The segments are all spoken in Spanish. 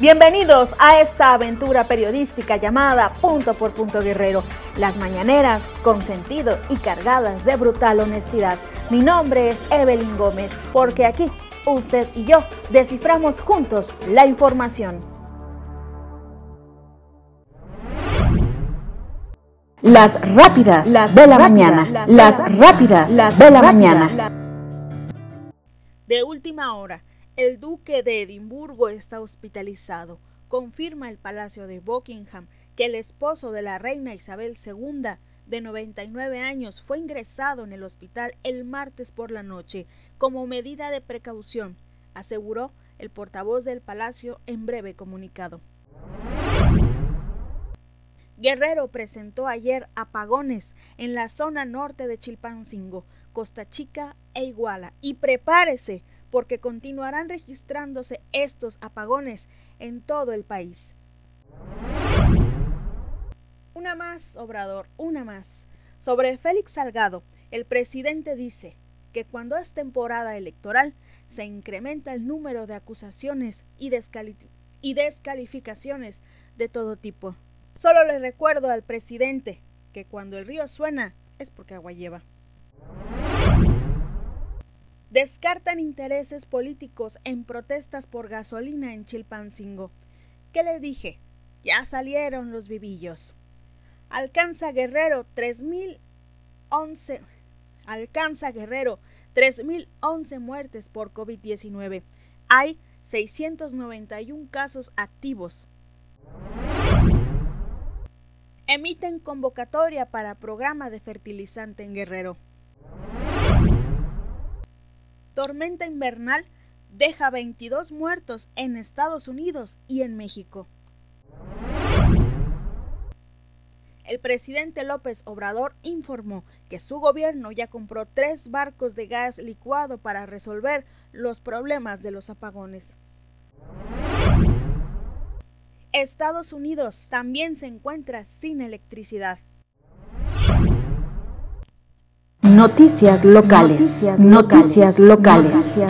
Bienvenidos a esta aventura periodística llamada Punto por Punto Guerrero. Las mañaneras con sentido y cargadas de brutal honestidad. Mi nombre es Evelyn Gómez, porque aquí usted y yo desciframos juntos la información. Las rápidas las de la mañana. Las rápidas las de la mañana. De última hora el duque de Edimburgo está hospitalizado. Confirma el Palacio de Buckingham que el esposo de la reina Isabel II, de 99 años, fue ingresado en el hospital el martes por la noche como medida de precaución, aseguró el portavoz del palacio en breve comunicado. Guerrero presentó ayer apagones en la zona norte de Chilpancingo, Costa Chica e Iguala. Y prepárese, porque continuarán registrándose estos apagones en todo el país. Una más, Obrador, una más. Sobre Félix Salgado, el presidente dice que cuando es temporada electoral se incrementa el número de acusaciones y, y descalificaciones de todo tipo. Solo le recuerdo al presidente que cuando el río suena es porque agua lleva descartan intereses políticos en protestas por gasolina en Chilpancingo. ¿Qué le dije? Ya salieron los vivillos. Alcanza Guerrero 3011. Alcanza Guerrero 3011 muertes por COVID-19. Hay 691 casos activos. Emiten convocatoria para programa de fertilizante en Guerrero tormenta invernal deja 22 muertos en Estados Unidos y en México. El presidente López Obrador informó que su gobierno ya compró tres barcos de gas licuado para resolver los problemas de los apagones. Estados Unidos también se encuentra sin electricidad. Noticias locales. Noticias, locales.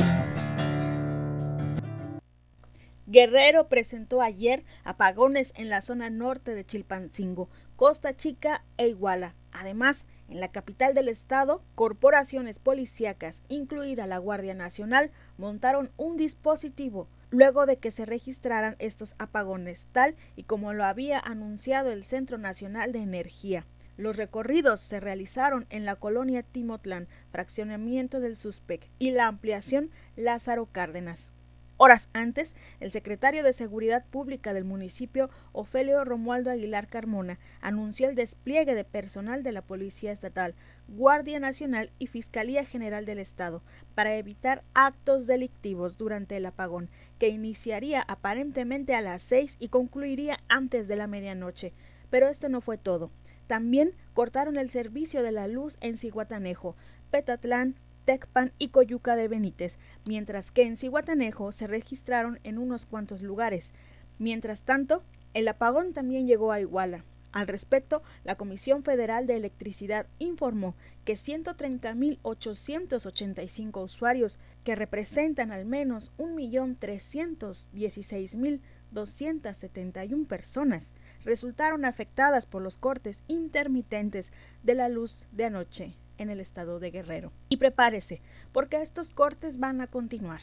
Guerrero presentó ayer apagones en la zona norte de Chilpancingo, Costa Chica e Iguala. Además, en la capital del estado, corporaciones policíacas, incluida la Guardia Nacional, montaron un dispositivo luego de que se registraran estos apagones, tal y como lo había anunciado el Centro Nacional de Energía. Los recorridos se realizaron en la colonia Timotlán, fraccionamiento del Suspec, y la ampliación Lázaro Cárdenas. Horas antes, el secretario de Seguridad Pública del municipio, Ofelio Romualdo Aguilar Carmona, anunció el despliegue de personal de la Policía Estatal, Guardia Nacional y Fiscalía General del Estado para evitar actos delictivos durante el apagón, que iniciaría aparentemente a las seis y concluiría antes de la medianoche. Pero esto no fue todo. También cortaron el servicio de la luz en Cihuatanejo, Petatlán, Tecpan y Coyuca de Benítez, mientras que en Cihuatanejo se registraron en unos cuantos lugares. Mientras tanto, el apagón también llegó a Iguala. Al respecto, la Comisión Federal de Electricidad informó que 130.885 usuarios, que representan al menos 1.316.271 personas, resultaron afectadas por los cortes intermitentes de la luz de anoche en el estado de Guerrero. Y prepárese, porque estos cortes van a continuar.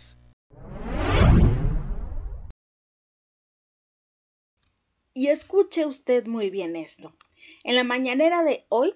Y escuche usted muy bien esto. En la mañanera de hoy,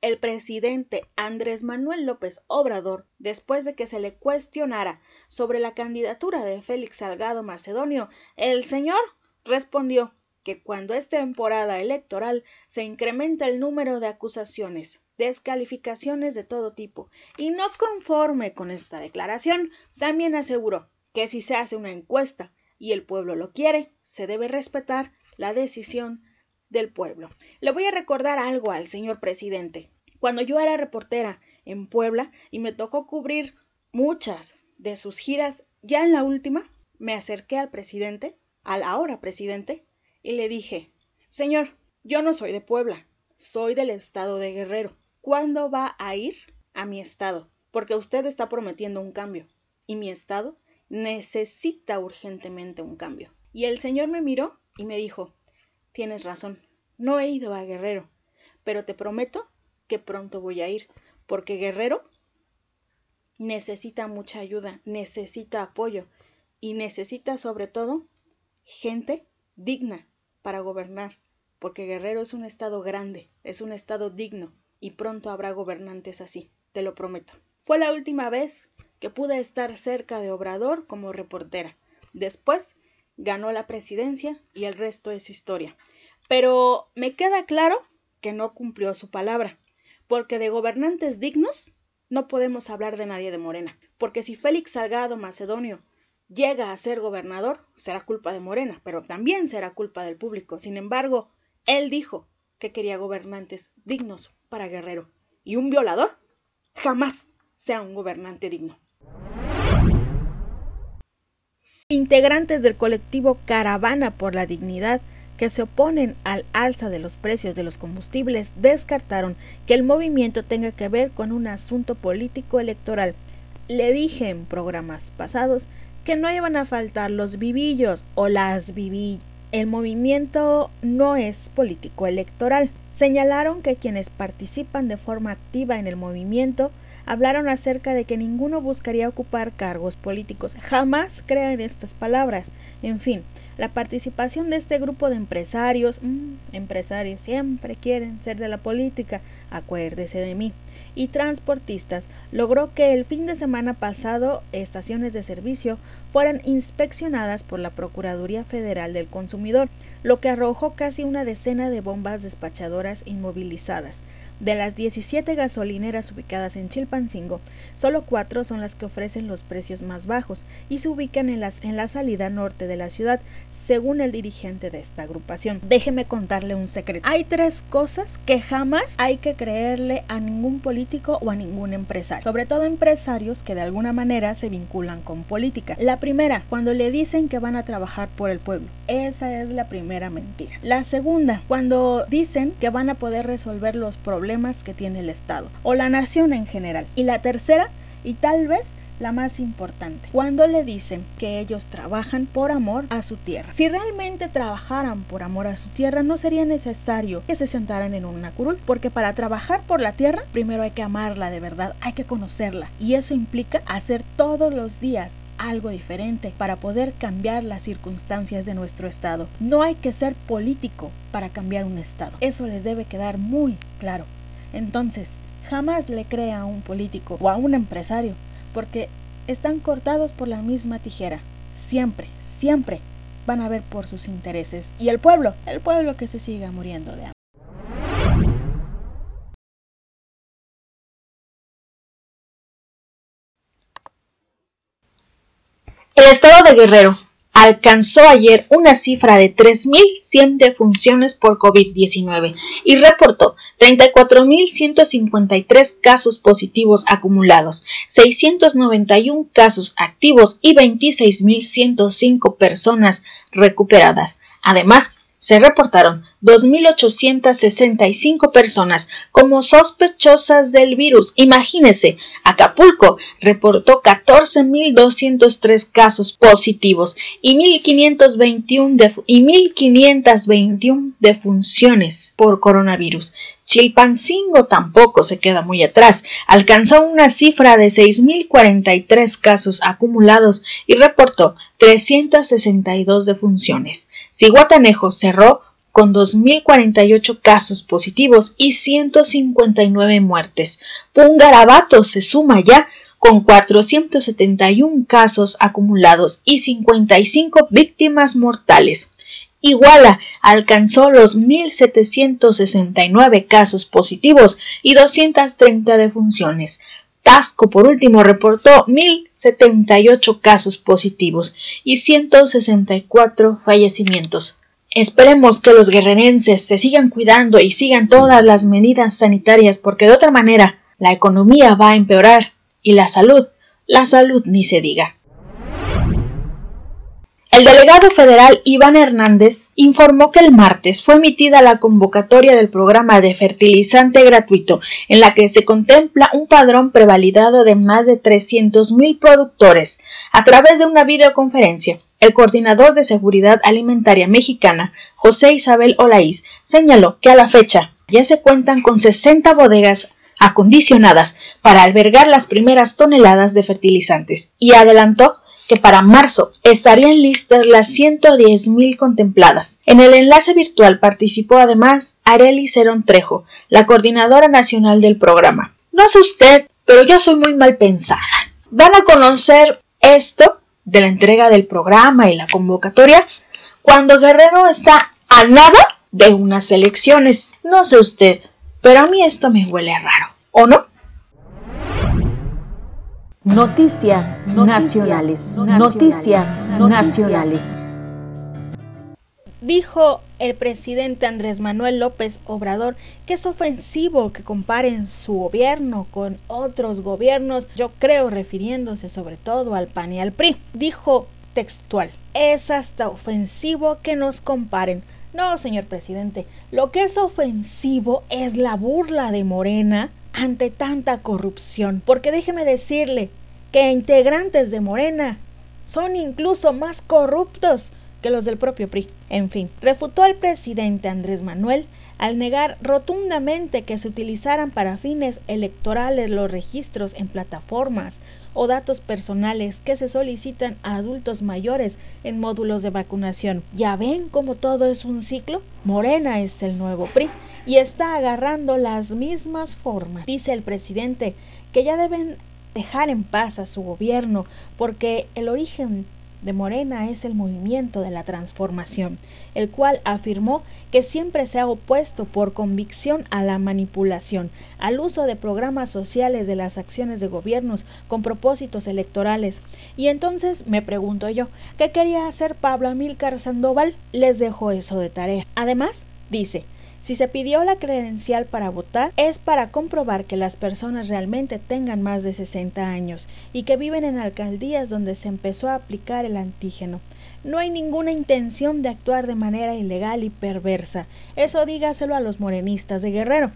el presidente Andrés Manuel López Obrador, después de que se le cuestionara sobre la candidatura de Félix Salgado Macedonio, el señor respondió que cuando es temporada electoral se incrementa el número de acusaciones, descalificaciones de todo tipo, y no conforme con esta declaración, también aseguró que si se hace una encuesta y el pueblo lo quiere, se debe respetar la decisión del pueblo. Le voy a recordar algo al señor presidente. Cuando yo era reportera en Puebla y me tocó cubrir muchas de sus giras, ya en la última me acerqué al presidente, al ahora presidente, y le dije, Señor, yo no soy de Puebla, soy del estado de Guerrero. ¿Cuándo va a ir a mi estado? Porque usted está prometiendo un cambio y mi estado necesita urgentemente un cambio. Y el Señor me miró y me dijo, tienes razón, no he ido a Guerrero, pero te prometo que pronto voy a ir, porque Guerrero necesita mucha ayuda, necesita apoyo y necesita sobre todo gente digna para gobernar, porque Guerrero es un estado grande, es un estado digno y pronto habrá gobernantes así, te lo prometo. Fue la última vez que pude estar cerca de Obrador como reportera. Después ganó la presidencia y el resto es historia. Pero me queda claro que no cumplió su palabra, porque de gobernantes dignos no podemos hablar de nadie de Morena, porque si Félix Salgado Macedonio llega a ser gobernador, será culpa de Morena, pero también será culpa del público. Sin embargo, él dijo que quería gobernantes dignos para Guerrero, y un violador jamás sea un gobernante digno. Integrantes del colectivo Caravana por la Dignidad que se oponen al alza de los precios de los combustibles descartaron que el movimiento tenga que ver con un asunto político electoral. Le dije en programas pasados que no iban a faltar los vivillos o las vivillas. El movimiento no es político electoral. Señalaron que quienes participan de forma activa en el movimiento hablaron acerca de que ninguno buscaría ocupar cargos políticos. Jamás crean estas palabras. En fin, la participación de este grupo de empresarios, mmm, empresarios siempre quieren ser de la política, acuérdese de mí, y transportistas logró que el fin de semana pasado estaciones de servicio fueran inspeccionadas por la Procuraduría Federal del Consumidor, lo que arrojó casi una decena de bombas despachadoras inmovilizadas. De las 17 gasolineras ubicadas en Chilpancingo, solo cuatro son las que ofrecen los precios más bajos y se ubican en, en la salida norte de la ciudad, según el dirigente de esta agrupación. Déjeme contarle un secreto. Hay tres cosas que jamás hay que creerle a ningún político o a ningún empresario, sobre todo empresarios que de alguna manera se vinculan con política. La primera, cuando le dicen que van a trabajar por el pueblo. Esa es la primera mentira. La segunda, cuando dicen que van a poder resolver los problemas que tiene el Estado o la nación en general. Y la tercera, y tal vez la más importante, cuando le dicen que ellos trabajan por amor a su tierra. Si realmente trabajaran por amor a su tierra, no sería necesario que se sentaran en una curul, porque para trabajar por la tierra, primero hay que amarla de verdad, hay que conocerla, y eso implica hacer todos los días algo diferente para poder cambiar las circunstancias de nuestro estado. No hay que ser político para cambiar un estado. Eso les debe quedar muy claro. Entonces, jamás le crea a un político o a un empresario porque están cortados por la misma tijera. Siempre, siempre van a ver por sus intereses. Y el pueblo, el pueblo que se siga muriendo de hambre. El estado de Guerrero alcanzó ayer una cifra de 3.100 defunciones por COVID-19 y reportó 34.153 casos positivos acumulados, 691 casos activos y 26.105 personas recuperadas. Además, se reportaron 2.865 personas como sospechosas del virus. Imagínese, Acapulco reportó 14.203 casos positivos y 1.521 y 1.521 defunciones por coronavirus. Chilpancingo tampoco se queda muy atrás. Alcanzó una cifra de 6.043 casos acumulados y reportó 362 defunciones. Ciguatanejo cerró con 2.048 casos positivos y 159 muertes. Pungarabato se suma ya con 471 casos acumulados y 55 víctimas mortales. Iguala alcanzó los 1.769 casos positivos y 230 defunciones. Tasco, por último, reportó 1.078 casos positivos y 164 fallecimientos. Esperemos que los guerrerenses se sigan cuidando y sigan todas las medidas sanitarias porque de otra manera la economía va a empeorar y la salud, la salud ni se diga. El delegado federal Iván Hernández informó que el martes fue emitida la convocatoria del programa de fertilizante gratuito, en la que se contempla un padrón prevalidado de más de 300.000 productores a través de una videoconferencia. El coordinador de Seguridad Alimentaria Mexicana, José Isabel Olaís, señaló que a la fecha ya se cuentan con 60 bodegas acondicionadas para albergar las primeras toneladas de fertilizantes y adelantó que para marzo estarían listas las 110.000 contempladas. En el enlace virtual participó además Areli Cerón Trejo, la coordinadora nacional del programa. No sé usted, pero yo soy muy mal pensada. Van a conocer esto de la entrega del programa y la convocatoria cuando Guerrero está a nada de unas elecciones. No sé usted, pero a mí esto me huele raro, ¿o no? Noticias, nacionales. Noticias, nacionales. Dijo el presidente Andrés Manuel López Obrador que es ofensivo que comparen su gobierno con otros gobiernos, yo creo refiriéndose sobre todo al PAN y al PRI. Dijo textual, es hasta ofensivo que nos comparen. No, señor presidente, lo que es ofensivo es la burla de Morena ante tanta corrupción, porque déjeme decirle que integrantes de Morena son incluso más corruptos que los del propio PRI. En fin, refutó el presidente Andrés Manuel al negar rotundamente que se utilizaran para fines electorales los registros en plataformas o datos personales que se solicitan a adultos mayores en módulos de vacunación. ¿Ya ven cómo todo es un ciclo? Morena es el nuevo PRI y está agarrando las mismas formas. Dice el presidente que ya deben dejar en paz a su gobierno porque el origen de Morena es el movimiento de la transformación, el cual afirmó que siempre se ha opuesto por convicción a la manipulación, al uso de programas sociales de las acciones de gobiernos con propósitos electorales. Y entonces me pregunto yo, ¿qué quería hacer Pablo Amílcar Sandoval? Les dejo eso de tarea. Además, dice, si se pidió la credencial para votar es para comprobar que las personas realmente tengan más de 60 años y que viven en alcaldías donde se empezó a aplicar el antígeno. No hay ninguna intención de actuar de manera ilegal y perversa. Eso dígaselo a los morenistas de Guerrero.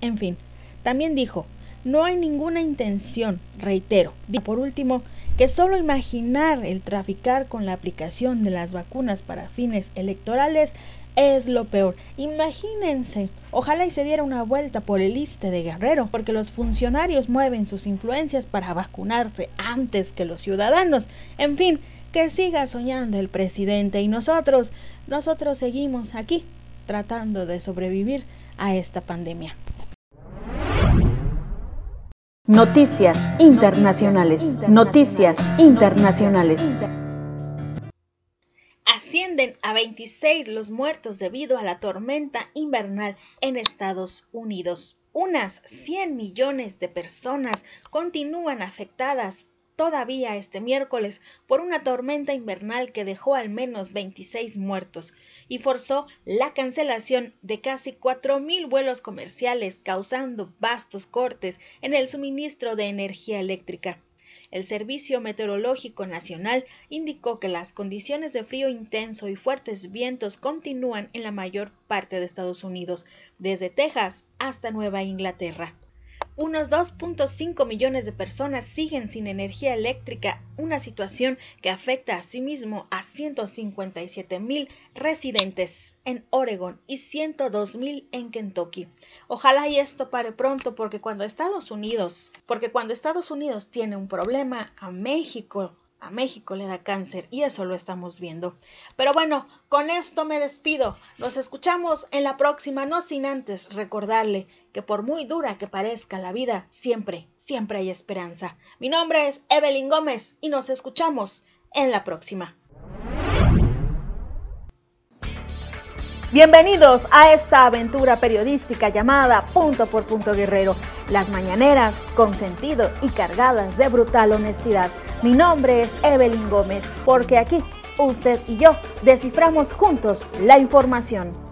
En fin, también dijo, no hay ninguna intención, reitero. Por último, que solo imaginar el traficar con la aplicación de las vacunas para fines electorales es lo peor. Imagínense, ojalá y se diera una vuelta por el liste de Guerrero, porque los funcionarios mueven sus influencias para vacunarse antes que los ciudadanos. En fin, que siga soñando el presidente y nosotros, nosotros seguimos aquí tratando de sobrevivir a esta pandemia. Noticias internacionales. Noticias internacionales a 26 los muertos debido a la tormenta invernal en Estados Unidos. Unas 100 millones de personas continúan afectadas todavía este miércoles por una tormenta invernal que dejó al menos 26 muertos y forzó la cancelación de casi 4.000 vuelos comerciales causando vastos cortes en el suministro de energía eléctrica. El Servicio Meteorológico Nacional indicó que las condiciones de frío intenso y fuertes vientos continúan en la mayor parte de Estados Unidos, desde Texas hasta Nueva Inglaterra. Unos 2.5 millones de personas siguen sin energía eléctrica, una situación que afecta asimismo a 157 mil residentes en Oregon y 102 mil en Kentucky. Ojalá y esto pare pronto porque cuando Estados Unidos, porque cuando Estados Unidos tiene un problema, a México a México le da cáncer y eso lo estamos viendo. Pero bueno, con esto me despido. Nos escuchamos en la próxima, no sin antes recordarle que por muy dura que parezca la vida, siempre, siempre hay esperanza. Mi nombre es Evelyn Gómez y nos escuchamos en la próxima. Bienvenidos a esta aventura periodística llamada Punto por Punto Guerrero, las mañaneras con sentido y cargadas de brutal honestidad. Mi nombre es Evelyn Gómez, porque aquí usted y yo desciframos juntos la información.